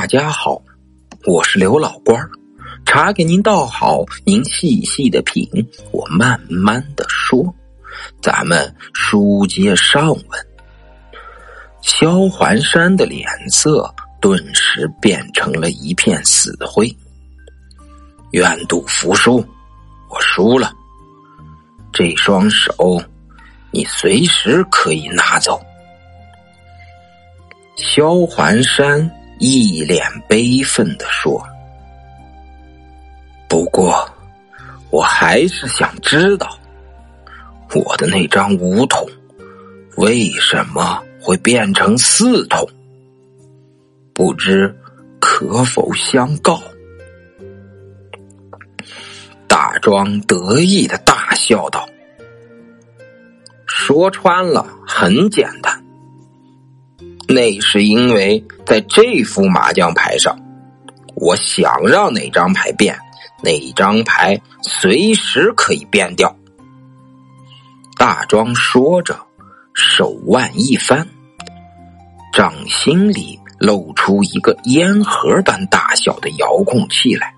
大家好，我是刘老官儿，茶给您倒好，您细细的品，我慢慢的说。咱们书接上文，萧环山的脸色顿时变成了一片死灰。愿赌服输，我输了。这双手，你随时可以拿走。萧环山一脸悲愤的说：“不过，我还是想知道。”我的那张五筒为什么会变成四筒？不知可否相告？大庄得意的大笑道：“说穿了，很简单，那是因为在这副麻将牌上，我想让哪张牌变，哪张牌随时可以变掉。”大庄说着，手腕一翻，掌心里露出一个烟盒般大小的遥控器来。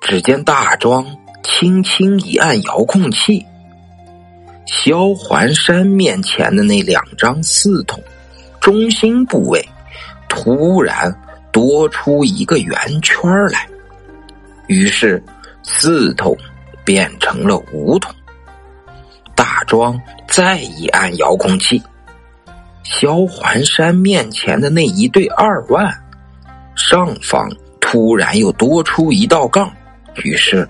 只见大庄轻轻一按遥控器，萧环山面前的那两张四筒中心部位突然多出一个圆圈来，于是四筒变成了五筒。大庄再一按遥控器，萧环山面前的那一对二万上方突然又多出一道杠，于是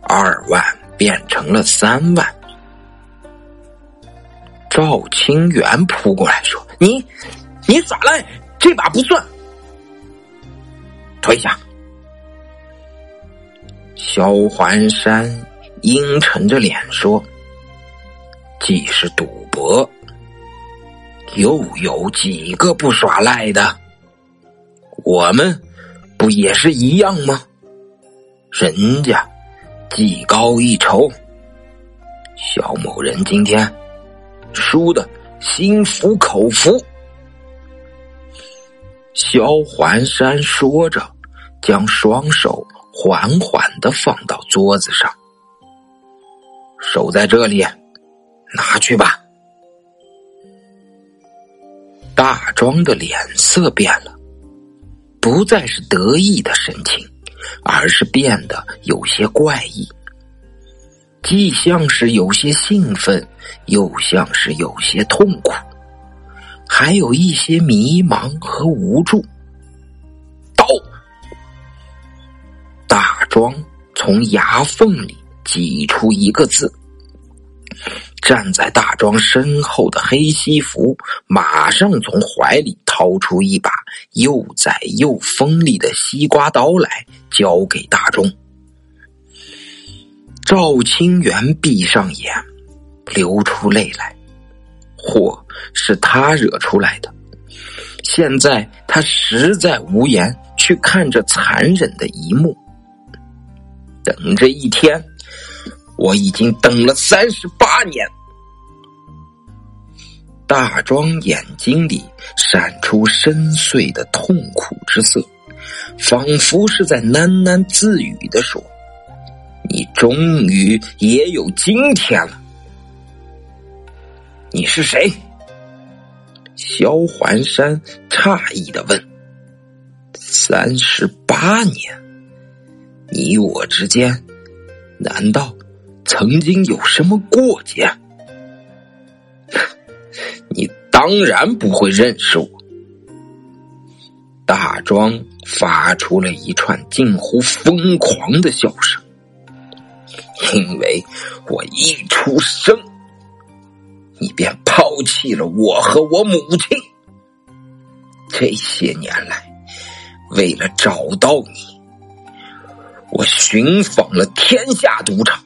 二万变成了三万。赵清源扑过来说：“你，你耍赖，这把不算，退下。”萧环山阴沉着脸说。既是赌博，又有几个不耍赖的？我们不也是一样吗？人家技高一筹，肖某人今天输的心服口服。萧环山说着，将双手缓缓的放到桌子上，守在这里。拿去吧。大庄的脸色变了，不再是得意的神情，而是变得有些怪异，既像是有些兴奋，又像是有些痛苦，还有一些迷茫和无助。刀，大庄从牙缝里挤出一个字。站在大庄身后的黑西服马上从怀里掏出一把又窄又锋利的西瓜刀来，交给大庄。赵清源闭上眼，流出泪来。祸是他惹出来的，现在他实在无言去看这残忍的一幕。等这一天。我已经等了三十八年。大庄眼睛里闪出深邃的痛苦之色，仿佛是在喃喃自语的说：“你终于也有今天了。”你是谁？萧环山诧异的问：“三十八年，你我之间，难道？”曾经有什么过节？你当然不会认识我。大庄发出了一串近乎疯狂的笑声，因为我一出生，你便抛弃了我和我母亲。这些年来，为了找到你，我寻访了天下赌场。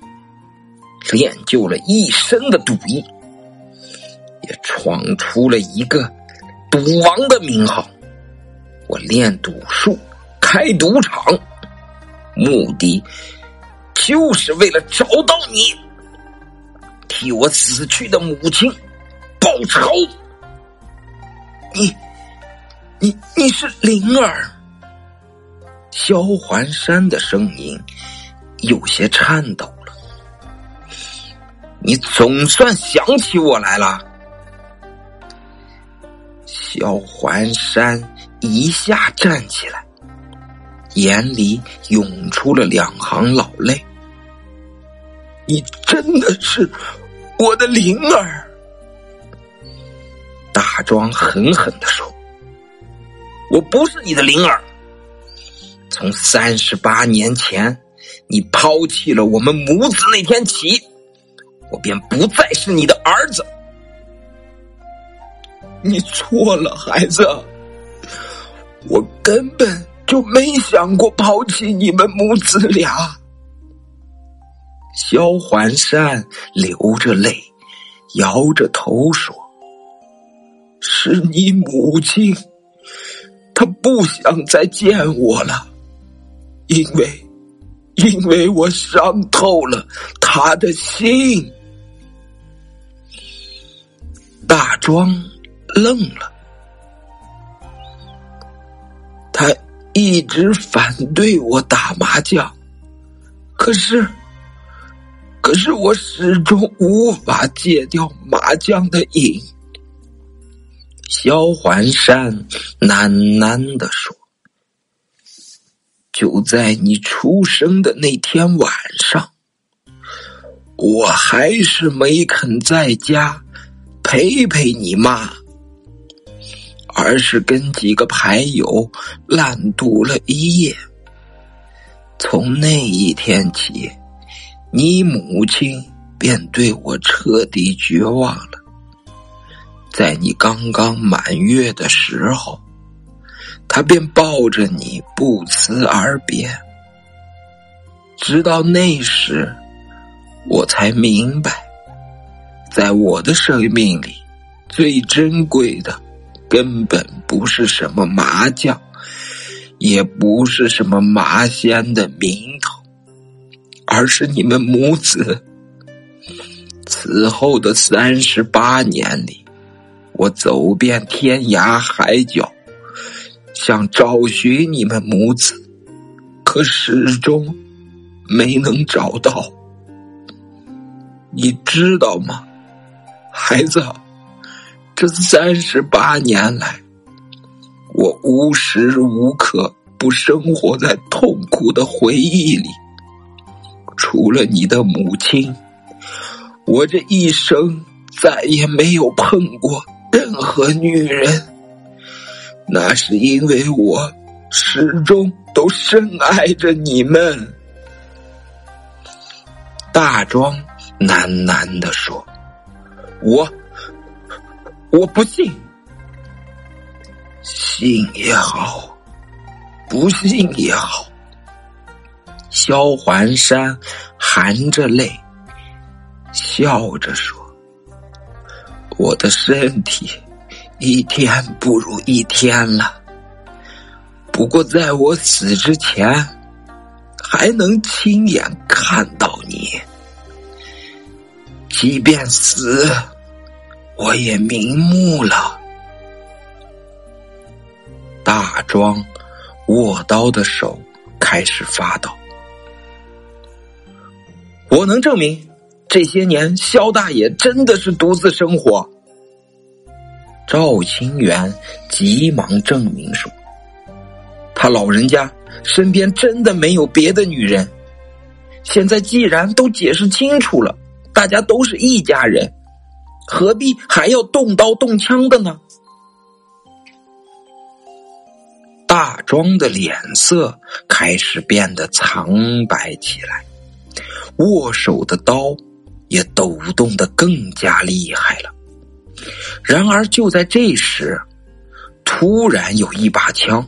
练就了一身的赌艺，也闯出了一个赌王的名号。我练赌术，开赌场，目的就是为了找到你，替我死去的母亲报仇。你，你你是灵儿。萧环山的声音有些颤抖了。你总算想起我来了。萧环山一下站起来，眼里涌出了两行老泪。你真的是我的灵儿。大庄狠狠的说：“我不是你的灵儿。从三十八年前你抛弃了我们母子那天起，我便不再是你的儿子。你错了，孩子，我根本就没想过抛弃你们母子俩。”萧环山流着泪，摇着头说。是你母亲，她不想再见我了，因为，因为我伤透了她的心。大庄愣了，他一直反对我打麻将，可是，可是我始终无法戒掉麻将的瘾。萧环山喃喃的说：“就在你出生的那天晚上，我还是没肯在家陪陪你妈，而是跟几个牌友烂赌了一夜。从那一天起，你母亲便对我彻底绝望了。”在你刚刚满月的时候，她便抱着你不辞而别。直到那时，我才明白，在我的生命里，最珍贵的，根本不是什么麻将，也不是什么麻仙的名头，而是你们母子。此后的三十八年里。我走遍天涯海角，想找寻你们母子，可始终没能找到。你知道吗，孩子？这三十八年来，我无时无刻不生活在痛苦的回忆里。除了你的母亲，我这一生再也没有碰过。任何女人，那是因为我始终都深爱着你们。大庄喃喃的说：“我，我不信，信也好，不信也好。”萧环山含着泪，笑着说。我的身体一天不如一天了，不过在我死之前，还能亲眼看到你。即便死，我也瞑目了。大庄握刀的手开始发抖。我能证明。这些年，肖大爷真的是独自生活。赵清源急忙证明说：“他老人家身边真的没有别的女人。现在既然都解释清楚了，大家都是一家人，何必还要动刀动枪的呢？”大庄的脸色开始变得苍白起来，握手的刀。也抖动的更加厉害了。然而，就在这时，突然有一把枪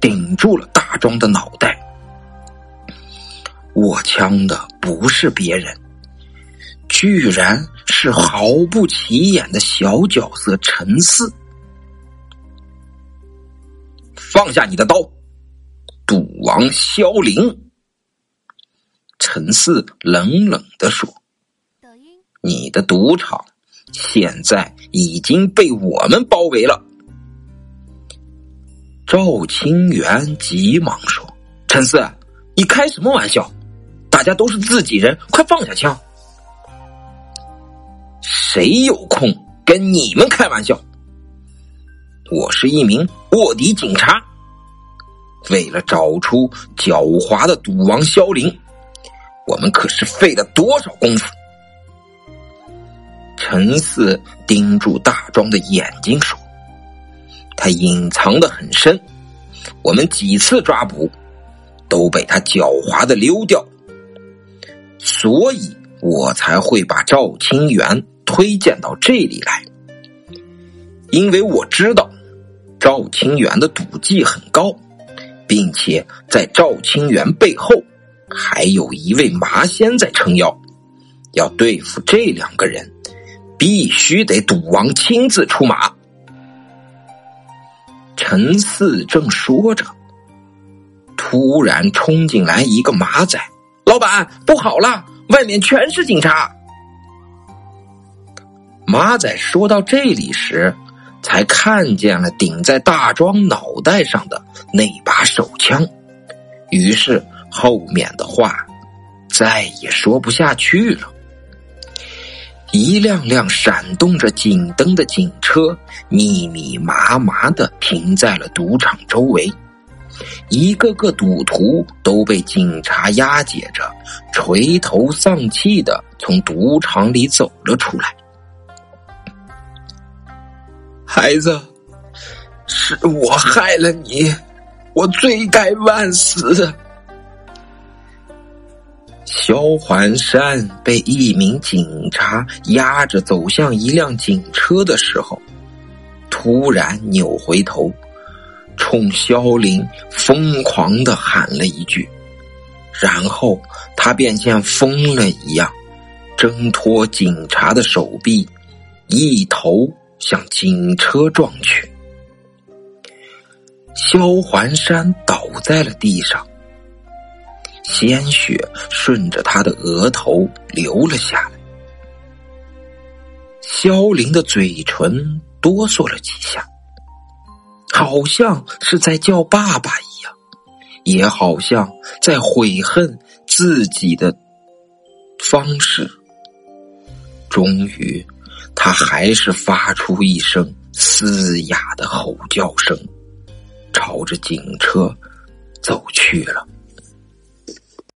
顶住了大庄的脑袋。握枪的不是别人，居然是毫不起眼的小角色陈四。放下你的刀，赌王萧凌。陈四冷冷的说。你的赌场现在已经被我们包围了。赵清源急忙说：“陈四，你开什么玩笑？大家都是自己人，快放下枪！谁有空跟你们开玩笑？我是一名卧底警察，为了找出狡猾的赌王萧林，我们可是费了多少功夫。”陈四盯住大庄的眼睛说。他隐藏的很深，我们几次抓捕都被他狡猾的溜掉，所以我才会把赵清源推荐到这里来。因为我知道赵清源的赌技很高，并且在赵清源背后还有一位麻仙在撑腰。要对付这两个人，必须得赌王亲自出马。陈四正说着，突然冲进来一个马仔。老板，不好了，外面全是警察！马仔说到这里时，才看见了顶在大庄脑袋上的那把手枪，于是后面的话再也说不下去了。一辆辆闪动着警灯的警车，密密麻麻的停在了赌场周围。一个个赌徒都被警察押解着，垂头丧气的从赌场里走了出来。孩子，是我害了你，我罪该万死。萧环山被一名警察压着走向一辆警车的时候，突然扭回头，冲萧林疯狂的喊了一句，然后他便像疯了一样，挣脱警察的手臂，一头向警车撞去。萧环山倒在了地上。鲜血顺着他的额头流了下来，萧凌的嘴唇哆嗦了几下，好像是在叫爸爸一样，也好像在悔恨自己的方式。终于，他还是发出一声嘶哑的吼叫声，朝着警车走去了。